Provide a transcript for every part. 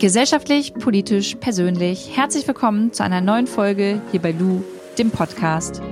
Gesellschaftlich, politisch, persönlich. Herzlich willkommen zu einer neuen Folge hier bei Lu, dem Podcast.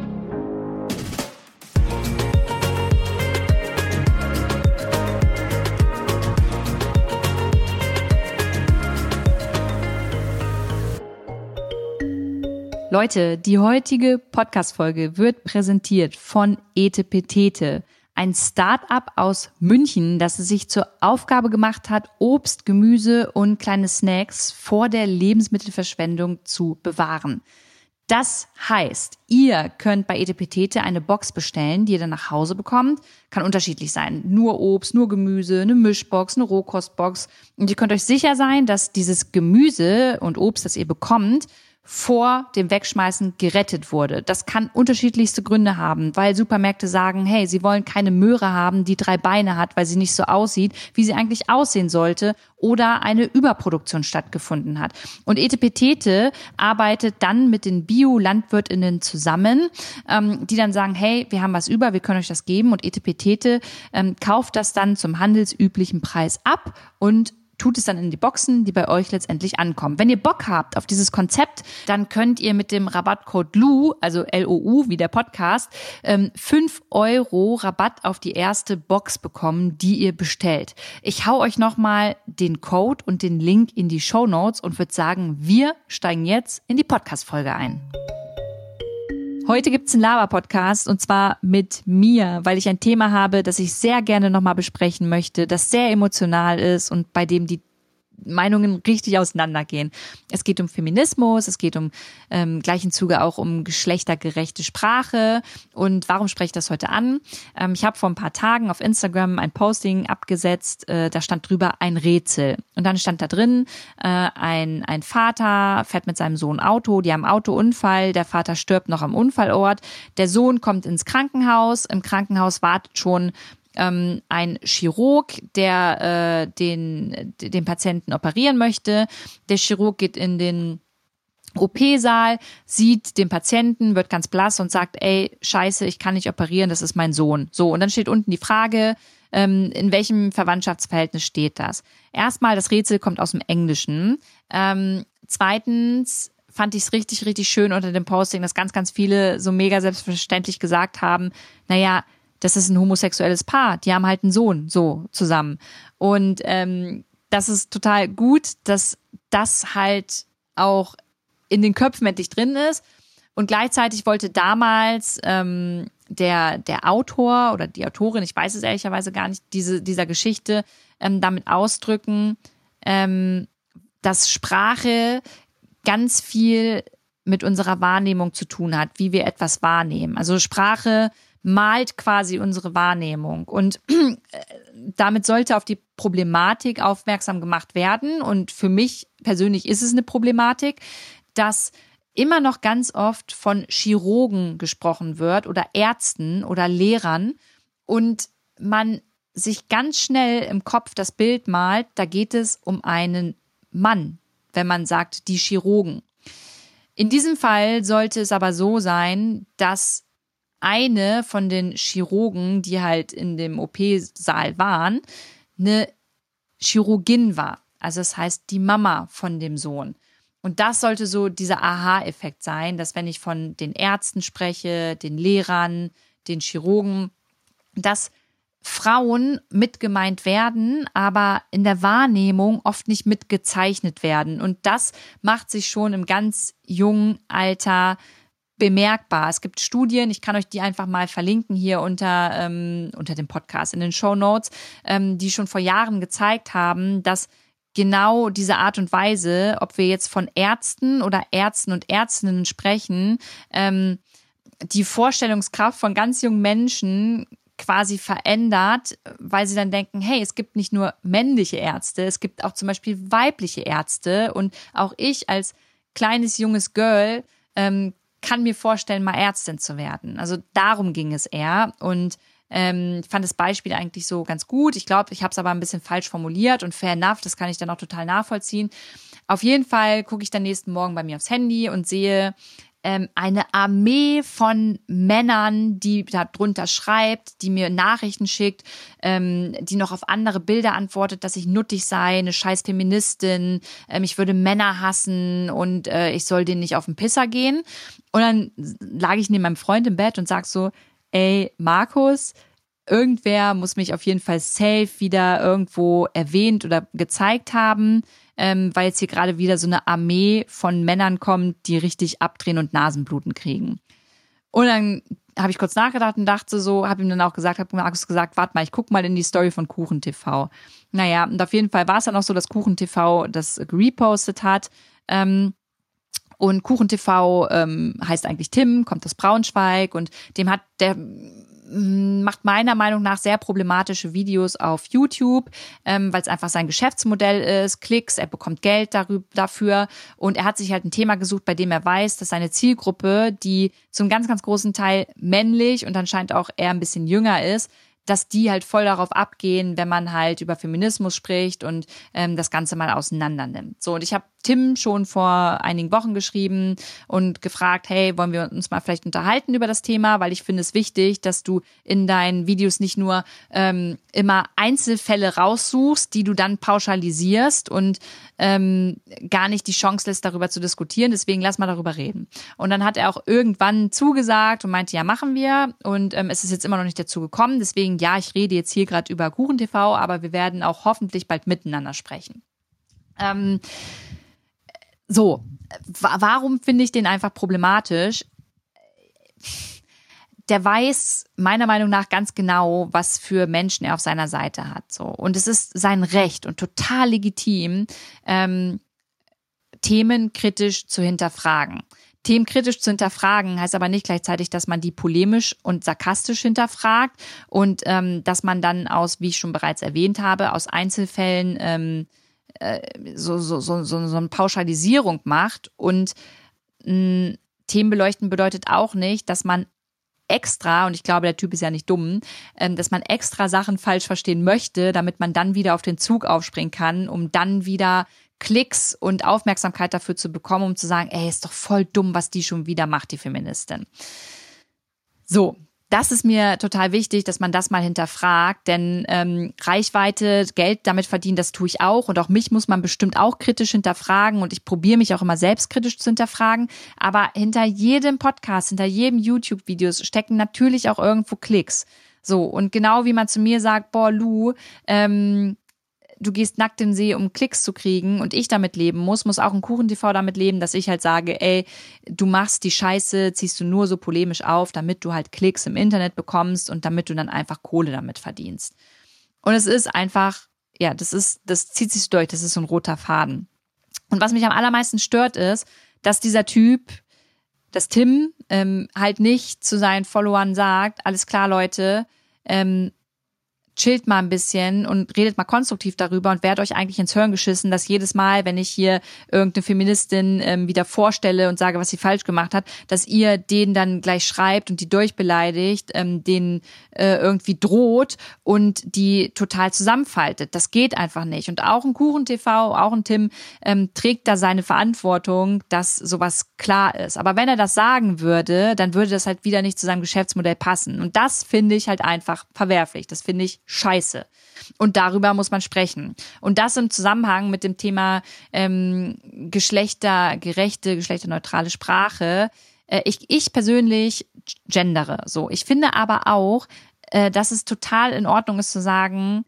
Leute, die heutige Podcast-Folge wird präsentiert von Etepetete ein Start-up aus München, das es sich zur Aufgabe gemacht hat, Obst, Gemüse und kleine Snacks vor der Lebensmittelverschwendung zu bewahren. Das heißt, ihr könnt bei Etepetete eine Box bestellen, die ihr dann nach Hause bekommt. Kann unterschiedlich sein. Nur Obst, nur Gemüse, eine Mischbox, eine Rohkostbox. Und ihr könnt euch sicher sein, dass dieses Gemüse und Obst, das ihr bekommt, vor dem Wegschmeißen gerettet wurde. Das kann unterschiedlichste Gründe haben, weil Supermärkte sagen, hey, sie wollen keine Möhre haben, die drei Beine hat, weil sie nicht so aussieht, wie sie eigentlich aussehen sollte, oder eine Überproduktion stattgefunden hat. Und Etepetete arbeitet dann mit den Bio-Landwirtinnen zusammen, ähm, die dann sagen, hey, wir haben was über, wir können euch das geben. Und Etepetete ähm, kauft das dann zum handelsüblichen Preis ab und tut es dann in die Boxen, die bei euch letztendlich ankommen. Wenn ihr Bock habt auf dieses Konzept, dann könnt ihr mit dem Rabattcode LU, also L-O-U wie der Podcast, ähm, 5 Euro Rabatt auf die erste Box bekommen, die ihr bestellt. Ich hau euch nochmal den Code und den Link in die Show Notes und würde sagen, wir steigen jetzt in die Podcast-Folge ein. Heute gibt's einen Lava-Podcast und zwar mit mir, weil ich ein Thema habe, das ich sehr gerne nochmal besprechen möchte, das sehr emotional ist und bei dem die Meinungen richtig auseinandergehen. Es geht um Feminismus, es geht um ähm, gleichen Zuge auch um geschlechtergerechte Sprache. Und warum spreche ich das heute an? Ähm, ich habe vor ein paar Tagen auf Instagram ein Posting abgesetzt, äh, da stand drüber ein Rätsel. Und dann stand da drin, äh, ein, ein Vater fährt mit seinem Sohn Auto, die haben Autounfall, der Vater stirbt noch am Unfallort, der Sohn kommt ins Krankenhaus, im Krankenhaus wartet schon ähm, ein Chirurg, der äh, den, den Patienten operieren möchte. Der Chirurg geht in den OP-Saal, sieht den Patienten, wird ganz blass und sagt, ey, scheiße, ich kann nicht operieren, das ist mein Sohn. So, und dann steht unten die Frage, ähm, in welchem Verwandtschaftsverhältnis steht das? Erstmal, das Rätsel kommt aus dem Englischen. Ähm, zweitens, fand ich es richtig, richtig schön unter dem Posting, dass ganz, ganz viele so mega selbstverständlich gesagt haben, naja, das ist ein homosexuelles Paar, die haben halt einen Sohn so zusammen. Und ähm, das ist total gut, dass das halt auch in den Köpfen endlich drin ist. Und gleichzeitig wollte damals ähm, der, der Autor oder die Autorin, ich weiß es ehrlicherweise gar nicht, diese, dieser Geschichte ähm, damit ausdrücken, ähm, dass Sprache ganz viel mit unserer Wahrnehmung zu tun hat, wie wir etwas wahrnehmen. Also Sprache malt quasi unsere Wahrnehmung. Und äh, damit sollte auf die Problematik aufmerksam gemacht werden. Und für mich persönlich ist es eine Problematik, dass immer noch ganz oft von Chirurgen gesprochen wird oder Ärzten oder Lehrern und man sich ganz schnell im Kopf das Bild malt, da geht es um einen Mann, wenn man sagt, die Chirurgen. In diesem Fall sollte es aber so sein, dass eine von den Chirurgen, die halt in dem OP-Saal waren, eine Chirurgin war. Also das heißt die Mama von dem Sohn. Und das sollte so dieser Aha-Effekt sein, dass wenn ich von den Ärzten spreche, den Lehrern, den Chirurgen, dass Frauen mitgemeint werden, aber in der Wahrnehmung oft nicht mitgezeichnet werden. Und das macht sich schon im ganz jungen Alter bemerkbar. Es gibt Studien, ich kann euch die einfach mal verlinken hier unter, ähm, unter dem Podcast in den Show Notes, ähm, die schon vor Jahren gezeigt haben, dass genau diese Art und Weise, ob wir jetzt von Ärzten oder Ärzten und Ärztinnen sprechen, ähm, die Vorstellungskraft von ganz jungen Menschen quasi verändert, weil sie dann denken, hey, es gibt nicht nur männliche Ärzte, es gibt auch zum Beispiel weibliche Ärzte und auch ich als kleines junges Girl ähm, kann mir vorstellen, mal Ärztin zu werden. Also darum ging es eher. Und ähm, ich fand das Beispiel eigentlich so ganz gut. Ich glaube, ich habe es aber ein bisschen falsch formuliert und fair enough, das kann ich dann auch total nachvollziehen. Auf jeden Fall gucke ich dann nächsten Morgen bei mir aufs Handy und sehe ähm, eine Armee von Männern, die da drunter schreibt, die mir Nachrichten schickt, ähm, die noch auf andere Bilder antwortet, dass ich nuttig sei, eine scheiß Feministin, ähm, ich würde Männer hassen und äh, ich soll denen nicht auf den Pisser gehen. Und dann lag ich neben meinem Freund im Bett und sag so, ey, Markus, irgendwer muss mich auf jeden Fall safe wieder irgendwo erwähnt oder gezeigt haben ähm, weil jetzt hier gerade wieder so eine Armee von Männern kommt, die richtig abdrehen und Nasenbluten kriegen. Und dann habe ich kurz nachgedacht und dachte so, habe ihm dann auch gesagt, habe Markus gesagt, warte mal, ich guck mal in die Story von Kuchen TV. Naja, und auf jeden Fall war es dann auch so, dass Kuchen TV das repostet hat. Ähm, und Kuchen TV ähm, heißt eigentlich Tim, kommt aus Braunschweig und dem hat der macht meiner Meinung nach sehr problematische Videos auf YouTube, ähm, weil es einfach sein Geschäftsmodell ist, Klicks, er bekommt Geld darüber, dafür und er hat sich halt ein Thema gesucht, bei dem er weiß, dass seine Zielgruppe, die zum ganz, ganz großen Teil männlich und anscheinend auch eher ein bisschen jünger ist, dass die halt voll darauf abgehen, wenn man halt über Feminismus spricht und ähm, das Ganze mal auseinander nimmt. So, und ich habe Tim schon vor einigen Wochen geschrieben und gefragt, hey, wollen wir uns mal vielleicht unterhalten über das Thema, weil ich finde es wichtig, dass du in deinen Videos nicht nur ähm, immer Einzelfälle raussuchst, die du dann pauschalisierst und ähm, gar nicht die Chance lässt, darüber zu diskutieren. Deswegen lass mal darüber reden. Und dann hat er auch irgendwann zugesagt und meinte, ja, machen wir. Und ähm, es ist jetzt immer noch nicht dazu gekommen. Deswegen, ja, ich rede jetzt hier gerade über KuchenTV, aber wir werden auch hoffentlich bald miteinander sprechen. Ähm, so, warum finde ich den einfach problematisch? Der weiß meiner Meinung nach ganz genau, was für Menschen er auf seiner Seite hat. So und es ist sein Recht und total legitim, ähm, Themen kritisch zu hinterfragen. Themen kritisch zu hinterfragen heißt aber nicht gleichzeitig, dass man die polemisch und sarkastisch hinterfragt und ähm, dass man dann aus, wie ich schon bereits erwähnt habe, aus Einzelfällen ähm, äh, so, so, so, so, so eine Pauschalisierung macht. Und mh, Themen beleuchten bedeutet auch nicht, dass man extra, und ich glaube, der Typ ist ja nicht dumm, ähm, dass man extra Sachen falsch verstehen möchte, damit man dann wieder auf den Zug aufspringen kann, um dann wieder Klicks und Aufmerksamkeit dafür zu bekommen, um zu sagen, ey, ist doch voll dumm, was die schon wieder macht, die Feministin. So, das ist mir total wichtig, dass man das mal hinterfragt, denn ähm, Reichweite, Geld damit verdienen, das tue ich auch und auch mich muss man bestimmt auch kritisch hinterfragen und ich probiere mich auch immer selbstkritisch zu hinterfragen, aber hinter jedem Podcast, hinter jedem YouTube-Videos stecken natürlich auch irgendwo Klicks. So, und genau wie man zu mir sagt, boah, Lu, ähm, du gehst nackt in den See, um Klicks zu kriegen und ich damit leben muss, muss auch ein Kuchen-TV damit leben, dass ich halt sage, ey, du machst die Scheiße, ziehst du nur so polemisch auf, damit du halt Klicks im Internet bekommst und damit du dann einfach Kohle damit verdienst. Und es ist einfach, ja, das ist, das zieht sich durch, das ist so ein roter Faden. Und was mich am allermeisten stört ist, dass dieser Typ, dass Tim ähm, halt nicht zu seinen Followern sagt, alles klar, Leute, ähm, chillt mal ein bisschen und redet mal konstruktiv darüber und werdet euch eigentlich ins Hören geschissen, dass jedes Mal, wenn ich hier irgendeine Feministin ähm, wieder vorstelle und sage, was sie falsch gemacht hat, dass ihr denen dann gleich schreibt und die durchbeleidigt, ähm, denen äh, irgendwie droht und die total zusammenfaltet. Das geht einfach nicht. Und auch ein Kuchen-TV, auch ein Tim ähm, trägt da seine Verantwortung, dass sowas klar ist. Aber wenn er das sagen würde, dann würde das halt wieder nicht zu seinem Geschäftsmodell passen. Und das finde ich halt einfach verwerflich. Das finde ich scheiße. Und darüber muss man sprechen. Und das im Zusammenhang mit dem Thema ähm, geschlechtergerechte, geschlechterneutrale Sprache. Äh, ich, ich persönlich gendere so. Ich finde aber auch, äh, dass es total in Ordnung ist zu sagen,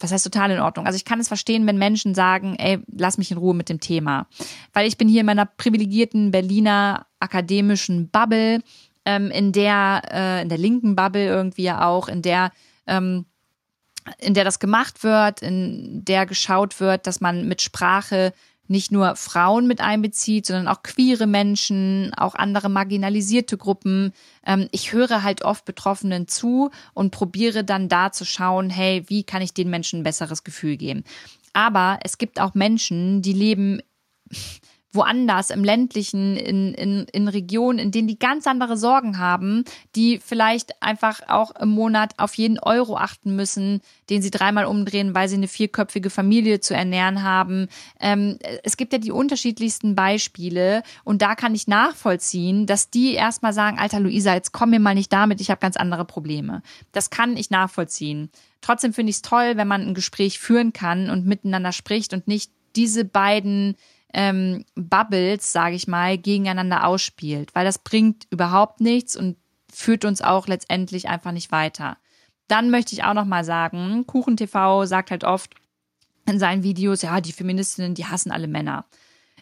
was heißt total in Ordnung? Also ich kann es verstehen, wenn Menschen sagen, ey, lass mich in Ruhe mit dem Thema. Weil ich bin hier in meiner privilegierten Berliner akademischen Bubble, ähm, in der, äh, in der linken Bubble irgendwie ja auch, in der ähm, in der das gemacht wird, in der geschaut wird, dass man mit Sprache nicht nur Frauen mit einbezieht, sondern auch queere Menschen, auch andere marginalisierte Gruppen. Ähm, ich höre halt oft Betroffenen zu und probiere dann da zu schauen, hey, wie kann ich den Menschen ein besseres Gefühl geben? Aber es gibt auch Menschen, die leben woanders im ländlichen, in, in, in Regionen, in denen die ganz andere Sorgen haben, die vielleicht einfach auch im Monat auf jeden Euro achten müssen, den sie dreimal umdrehen, weil sie eine vierköpfige Familie zu ernähren haben. Ähm, es gibt ja die unterschiedlichsten Beispiele und da kann ich nachvollziehen, dass die erstmal sagen, alter Luisa, jetzt komm mir mal nicht damit, ich habe ganz andere Probleme. Das kann ich nachvollziehen. Trotzdem finde ich es toll, wenn man ein Gespräch führen kann und miteinander spricht und nicht diese beiden ähm, Bubbles, sage ich mal, gegeneinander ausspielt, weil das bringt überhaupt nichts und führt uns auch letztendlich einfach nicht weiter. Dann möchte ich auch noch mal sagen, Kuchen TV sagt halt oft in seinen Videos, ja, die Feministinnen, die hassen alle Männer.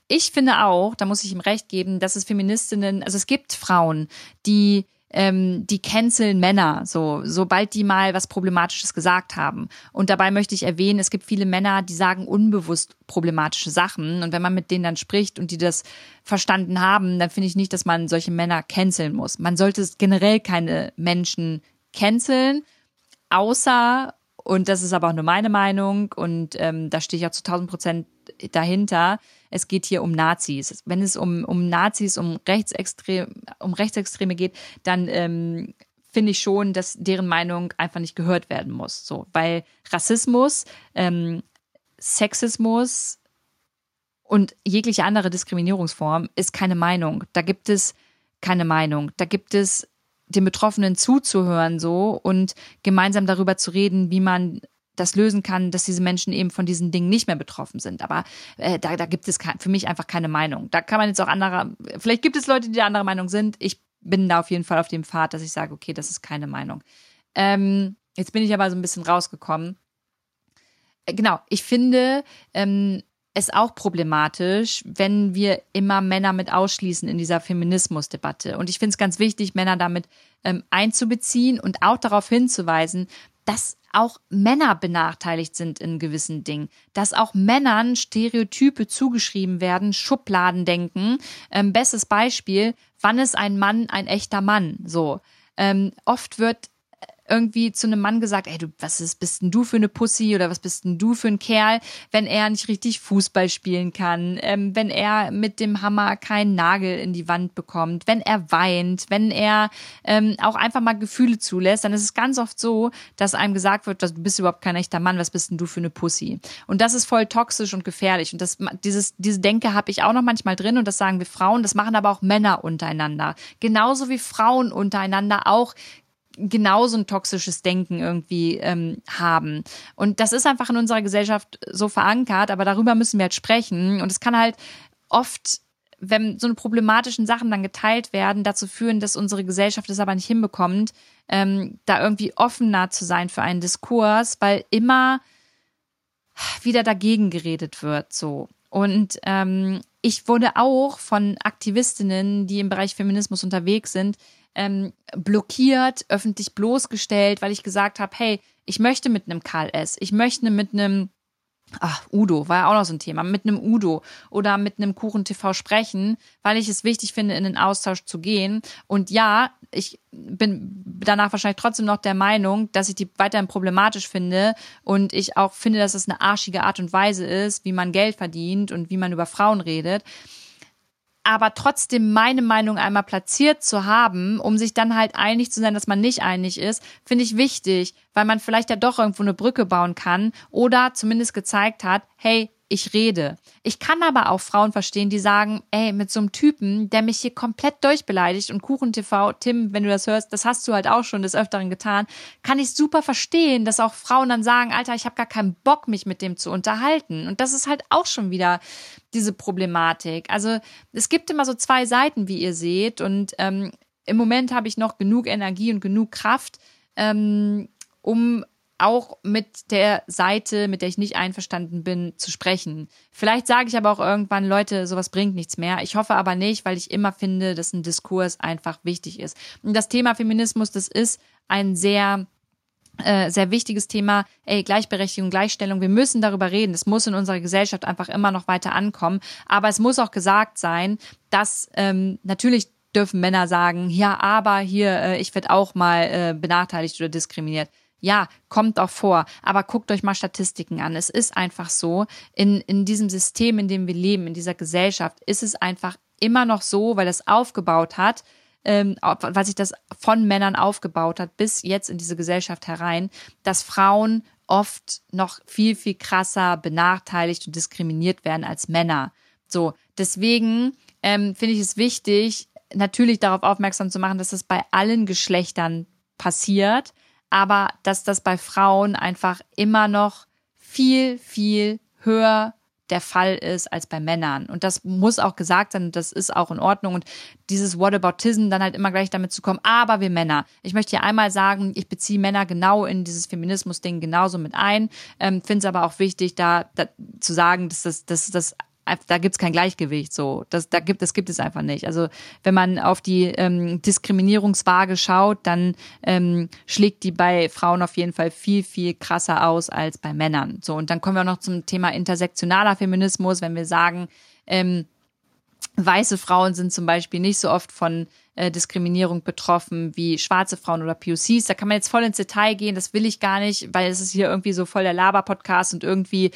Ich finde auch, da muss ich ihm recht geben, dass es Feministinnen, also es gibt Frauen, die ähm, die canceln Männer, so sobald die mal was Problematisches gesagt haben. Und dabei möchte ich erwähnen, es gibt viele Männer, die sagen unbewusst problematische Sachen. Und wenn man mit denen dann spricht und die das verstanden haben, dann finde ich nicht, dass man solche Männer canceln muss. Man sollte generell keine Menschen canceln, außer und das ist aber auch nur meine Meinung und ähm, da stehe ich auch zu 1000 Prozent dahinter. Es geht hier um Nazis. Wenn es um, um Nazis, um, Rechtsextrem, um Rechtsextreme geht, dann ähm, finde ich schon, dass deren Meinung einfach nicht gehört werden muss. So, weil Rassismus, ähm, Sexismus und jegliche andere Diskriminierungsform ist keine Meinung. Da gibt es keine Meinung. Da gibt es den Betroffenen zuzuhören so und gemeinsam darüber zu reden, wie man das lösen kann, dass diese Menschen eben von diesen Dingen nicht mehr betroffen sind. Aber äh, da, da gibt es für mich einfach keine Meinung. Da kann man jetzt auch andere, vielleicht gibt es Leute, die der andere Meinung sind. Ich bin da auf jeden Fall auf dem Pfad, dass ich sage, okay, das ist keine Meinung. Ähm, jetzt bin ich aber so ein bisschen rausgekommen. Äh, genau, ich finde, ähm, es auch problematisch, wenn wir immer Männer mit ausschließen in dieser Feminismusdebatte. Und ich finde es ganz wichtig, Männer damit ähm, einzubeziehen und auch darauf hinzuweisen, dass auch Männer benachteiligt sind in gewissen Dingen, dass auch Männern Stereotype zugeschrieben werden, Schubladen denken. Ähm, bestes Beispiel, wann ist ein Mann ein echter Mann? So. Ähm, oft wird irgendwie zu einem Mann gesagt, ey, du, was ist, bist denn du für eine Pussy oder was bist denn du für ein Kerl, wenn er nicht richtig Fußball spielen kann, ähm, wenn er mit dem Hammer keinen Nagel in die Wand bekommt, wenn er weint, wenn er ähm, auch einfach mal Gefühle zulässt, dann ist es ganz oft so, dass einem gesagt wird, dass du bist überhaupt kein echter Mann, was bist denn du für eine Pussy? Und das ist voll toxisch und gefährlich. Und das, dieses, diese Denke habe ich auch noch manchmal drin und das sagen wir Frauen, das machen aber auch Männer untereinander. Genauso wie Frauen untereinander auch genauso ein toxisches Denken irgendwie ähm, haben. Und das ist einfach in unserer Gesellschaft so verankert, aber darüber müssen wir halt sprechen. Und es kann halt oft wenn so eine problematischen Sachen dann geteilt werden, dazu führen, dass unsere Gesellschaft es aber nicht hinbekommt, ähm, da irgendwie offener zu sein für einen Diskurs, weil immer wieder dagegen geredet wird, so. Und ähm, ich wurde auch von Aktivistinnen, die im Bereich Feminismus unterwegs sind, ähm, blockiert, öffentlich bloßgestellt, weil ich gesagt habe, hey, ich möchte mit einem Karl S., ich möchte mit einem Ach, Udo war ja auch noch so ein Thema, mit einem Udo oder mit einem Kuchen TV sprechen, weil ich es wichtig finde, in den Austausch zu gehen. Und ja, ich bin danach wahrscheinlich trotzdem noch der Meinung, dass ich die weiterhin problematisch finde und ich auch finde, dass es eine arschige Art und Weise ist, wie man Geld verdient und wie man über Frauen redet aber trotzdem meine Meinung einmal platziert zu haben, um sich dann halt einig zu sein, dass man nicht einig ist, finde ich wichtig, weil man vielleicht ja doch irgendwo eine Brücke bauen kann oder zumindest gezeigt hat, hey, ich rede. Ich kann aber auch Frauen verstehen, die sagen, ey, mit so einem Typen, der mich hier komplett durchbeleidigt und Kuchen TV, Tim, wenn du das hörst, das hast du halt auch schon des Öfteren getan, kann ich super verstehen, dass auch Frauen dann sagen, Alter, ich habe gar keinen Bock, mich mit dem zu unterhalten. Und das ist halt auch schon wieder diese Problematik. Also es gibt immer so zwei Seiten, wie ihr seht. Und ähm, im Moment habe ich noch genug Energie und genug Kraft, ähm, um auch mit der Seite, mit der ich nicht einverstanden bin, zu sprechen. Vielleicht sage ich aber auch irgendwann, Leute, sowas bringt nichts mehr. Ich hoffe aber nicht, weil ich immer finde, dass ein Diskurs einfach wichtig ist. Und das Thema Feminismus, das ist ein sehr äh, sehr wichtiges Thema, ey, Gleichberechtigung, Gleichstellung, wir müssen darüber reden. Es muss in unserer Gesellschaft einfach immer noch weiter ankommen. Aber es muss auch gesagt sein, dass ähm, natürlich dürfen Männer sagen, ja, aber hier, äh, ich werde auch mal äh, benachteiligt oder diskriminiert. Ja, kommt auch vor. Aber guckt euch mal Statistiken an. Es ist einfach so, in, in diesem System, in dem wir leben, in dieser Gesellschaft, ist es einfach immer noch so, weil es aufgebaut hat, ähm, weil sich das von Männern aufgebaut hat, bis jetzt in diese Gesellschaft herein, dass Frauen oft noch viel, viel krasser benachteiligt und diskriminiert werden als Männer. So, deswegen ähm, finde ich es wichtig, natürlich darauf aufmerksam zu machen, dass das bei allen Geschlechtern passiert, aber dass das bei Frauen einfach immer noch viel, viel höher der Fall ist als bei Männern. Und das muss auch gesagt sein das ist auch in Ordnung. Und dieses Whataboutism dann halt immer gleich damit zu kommen, aber wir Männer. Ich möchte hier einmal sagen, ich beziehe Männer genau in dieses Feminismus-Ding genauso mit ein, ähm, finde es aber auch wichtig, da, da zu sagen, dass das, dass das da gibt's kein Gleichgewicht so. Das, da gibt, das gibt es einfach nicht. Also wenn man auf die ähm, Diskriminierungswaage schaut, dann ähm, schlägt die bei Frauen auf jeden Fall viel, viel krasser aus als bei Männern. So, und dann kommen wir auch noch zum Thema intersektionaler Feminismus, wenn wir sagen, ähm, weiße Frauen sind zum Beispiel nicht so oft von äh, Diskriminierung betroffen wie schwarze Frauen oder POCs. Da kann man jetzt voll ins Detail gehen, das will ich gar nicht, weil es ist hier irgendwie so voll der Laber-Podcast und irgendwie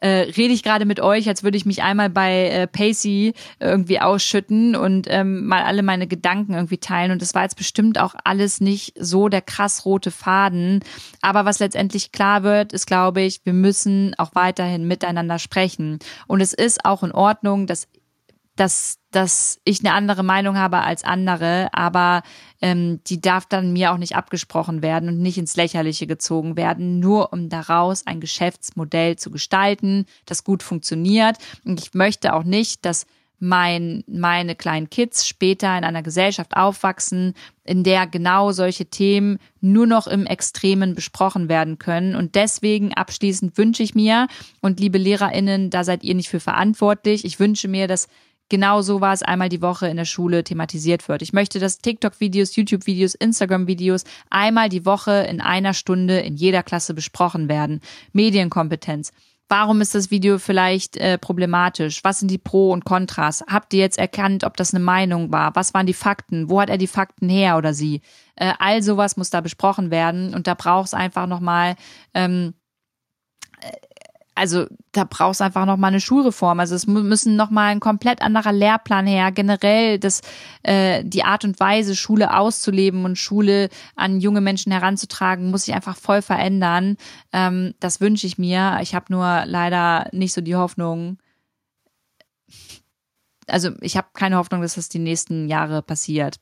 äh, rede ich gerade mit euch, als würde ich mich einmal bei äh, Pacey irgendwie ausschütten und ähm, mal alle meine Gedanken irgendwie teilen. Und das war jetzt bestimmt auch alles nicht so der krass rote Faden. Aber was letztendlich klar wird, ist, glaube ich, wir müssen auch weiterhin miteinander sprechen. Und es ist auch in Ordnung, dass dass, dass ich eine andere Meinung habe als andere, aber ähm, die darf dann mir auch nicht abgesprochen werden und nicht ins Lächerliche gezogen werden, nur um daraus ein Geschäftsmodell zu gestalten, das gut funktioniert. Und ich möchte auch nicht, dass mein, meine kleinen Kids später in einer Gesellschaft aufwachsen, in der genau solche Themen nur noch im Extremen besprochen werden können. Und deswegen abschließend wünsche ich mir, und liebe LehrerInnen, da seid ihr nicht für verantwortlich, ich wünsche mir, dass genau so war es einmal die Woche in der Schule thematisiert wird. Ich möchte, dass TikTok-Videos, YouTube-Videos, Instagram-Videos einmal die Woche in einer Stunde in jeder Klasse besprochen werden. Medienkompetenz. Warum ist das Video vielleicht äh, problematisch? Was sind die Pro und Kontras? Habt ihr jetzt erkannt, ob das eine Meinung war? Was waren die Fakten? Wo hat er die Fakten her oder sie? Äh, all sowas muss da besprochen werden und da braucht es einfach nochmal ähm, also da brauchst einfach noch mal eine Schulreform. Also es müssen noch mal ein komplett anderer Lehrplan her. Generell das äh, die Art und Weise Schule auszuleben und Schule an junge Menschen heranzutragen, muss sich einfach voll verändern. Ähm, das wünsche ich mir. Ich habe nur leider nicht so die Hoffnung. Also ich habe keine Hoffnung, dass das die nächsten Jahre passiert.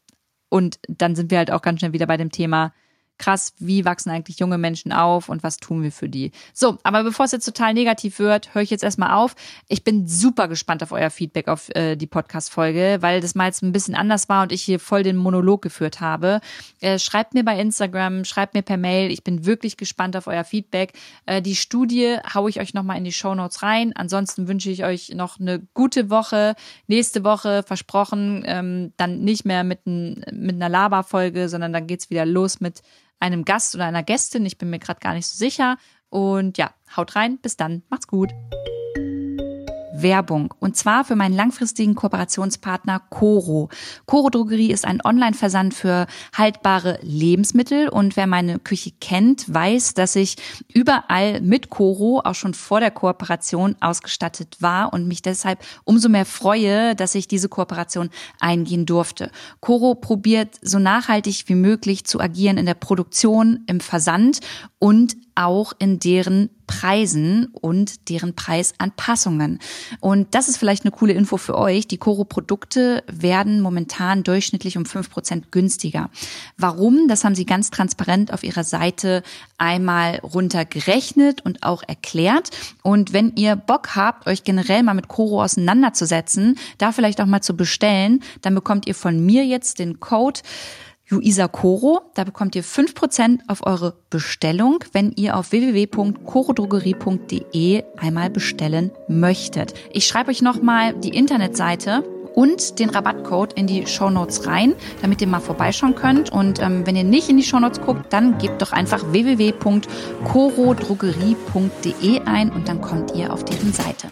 Und dann sind wir halt auch ganz schnell wieder bei dem Thema krass, wie wachsen eigentlich junge Menschen auf und was tun wir für die. So, aber bevor es jetzt total negativ wird, höre ich jetzt erstmal auf. Ich bin super gespannt auf euer Feedback auf äh, die Podcast-Folge, weil das mal jetzt ein bisschen anders war und ich hier voll den Monolog geführt habe. Äh, schreibt mir bei Instagram, schreibt mir per Mail. Ich bin wirklich gespannt auf euer Feedback. Äh, die Studie haue ich euch nochmal in die Show Notes rein. Ansonsten wünsche ich euch noch eine gute Woche. Nächste Woche versprochen, ähm, dann nicht mehr mit, ein, mit einer Laberfolge, sondern dann geht's wieder los mit einem Gast oder einer Gästin. Ich bin mir gerade gar nicht so sicher. Und ja, haut rein. Bis dann. Macht's gut. Werbung und zwar für meinen langfristigen Kooperationspartner Coro. Coro Drogerie ist ein Online-Versand für haltbare Lebensmittel und wer meine Küche kennt, weiß, dass ich überall mit Coro auch schon vor der Kooperation ausgestattet war und mich deshalb umso mehr freue, dass ich diese Kooperation eingehen durfte. Coro probiert so nachhaltig wie möglich zu agieren in der Produktion, im Versand und auch in deren Preisen und deren Preisanpassungen. Und das ist vielleicht eine coole Info für euch. Die Coro-Produkte werden momentan durchschnittlich um fünf Prozent günstiger. Warum? Das haben sie ganz transparent auf ihrer Seite einmal runtergerechnet und auch erklärt. Und wenn ihr Bock habt, euch generell mal mit Coro auseinanderzusetzen, da vielleicht auch mal zu bestellen, dann bekommt ihr von mir jetzt den Code Luisa Coro. Da bekommt ihr fünf Prozent auf eure Bestellung, wenn ihr auf www.corodrogerie.de einmal bestellen möchtet. Ich schreibe euch nochmal die Internetseite und den Rabattcode in die Shownotes rein, damit ihr mal vorbeischauen könnt. Und ähm, wenn ihr nicht in die Shownotes guckt, dann gebt doch einfach www.corodrogerie.de ein und dann kommt ihr auf deren Seite.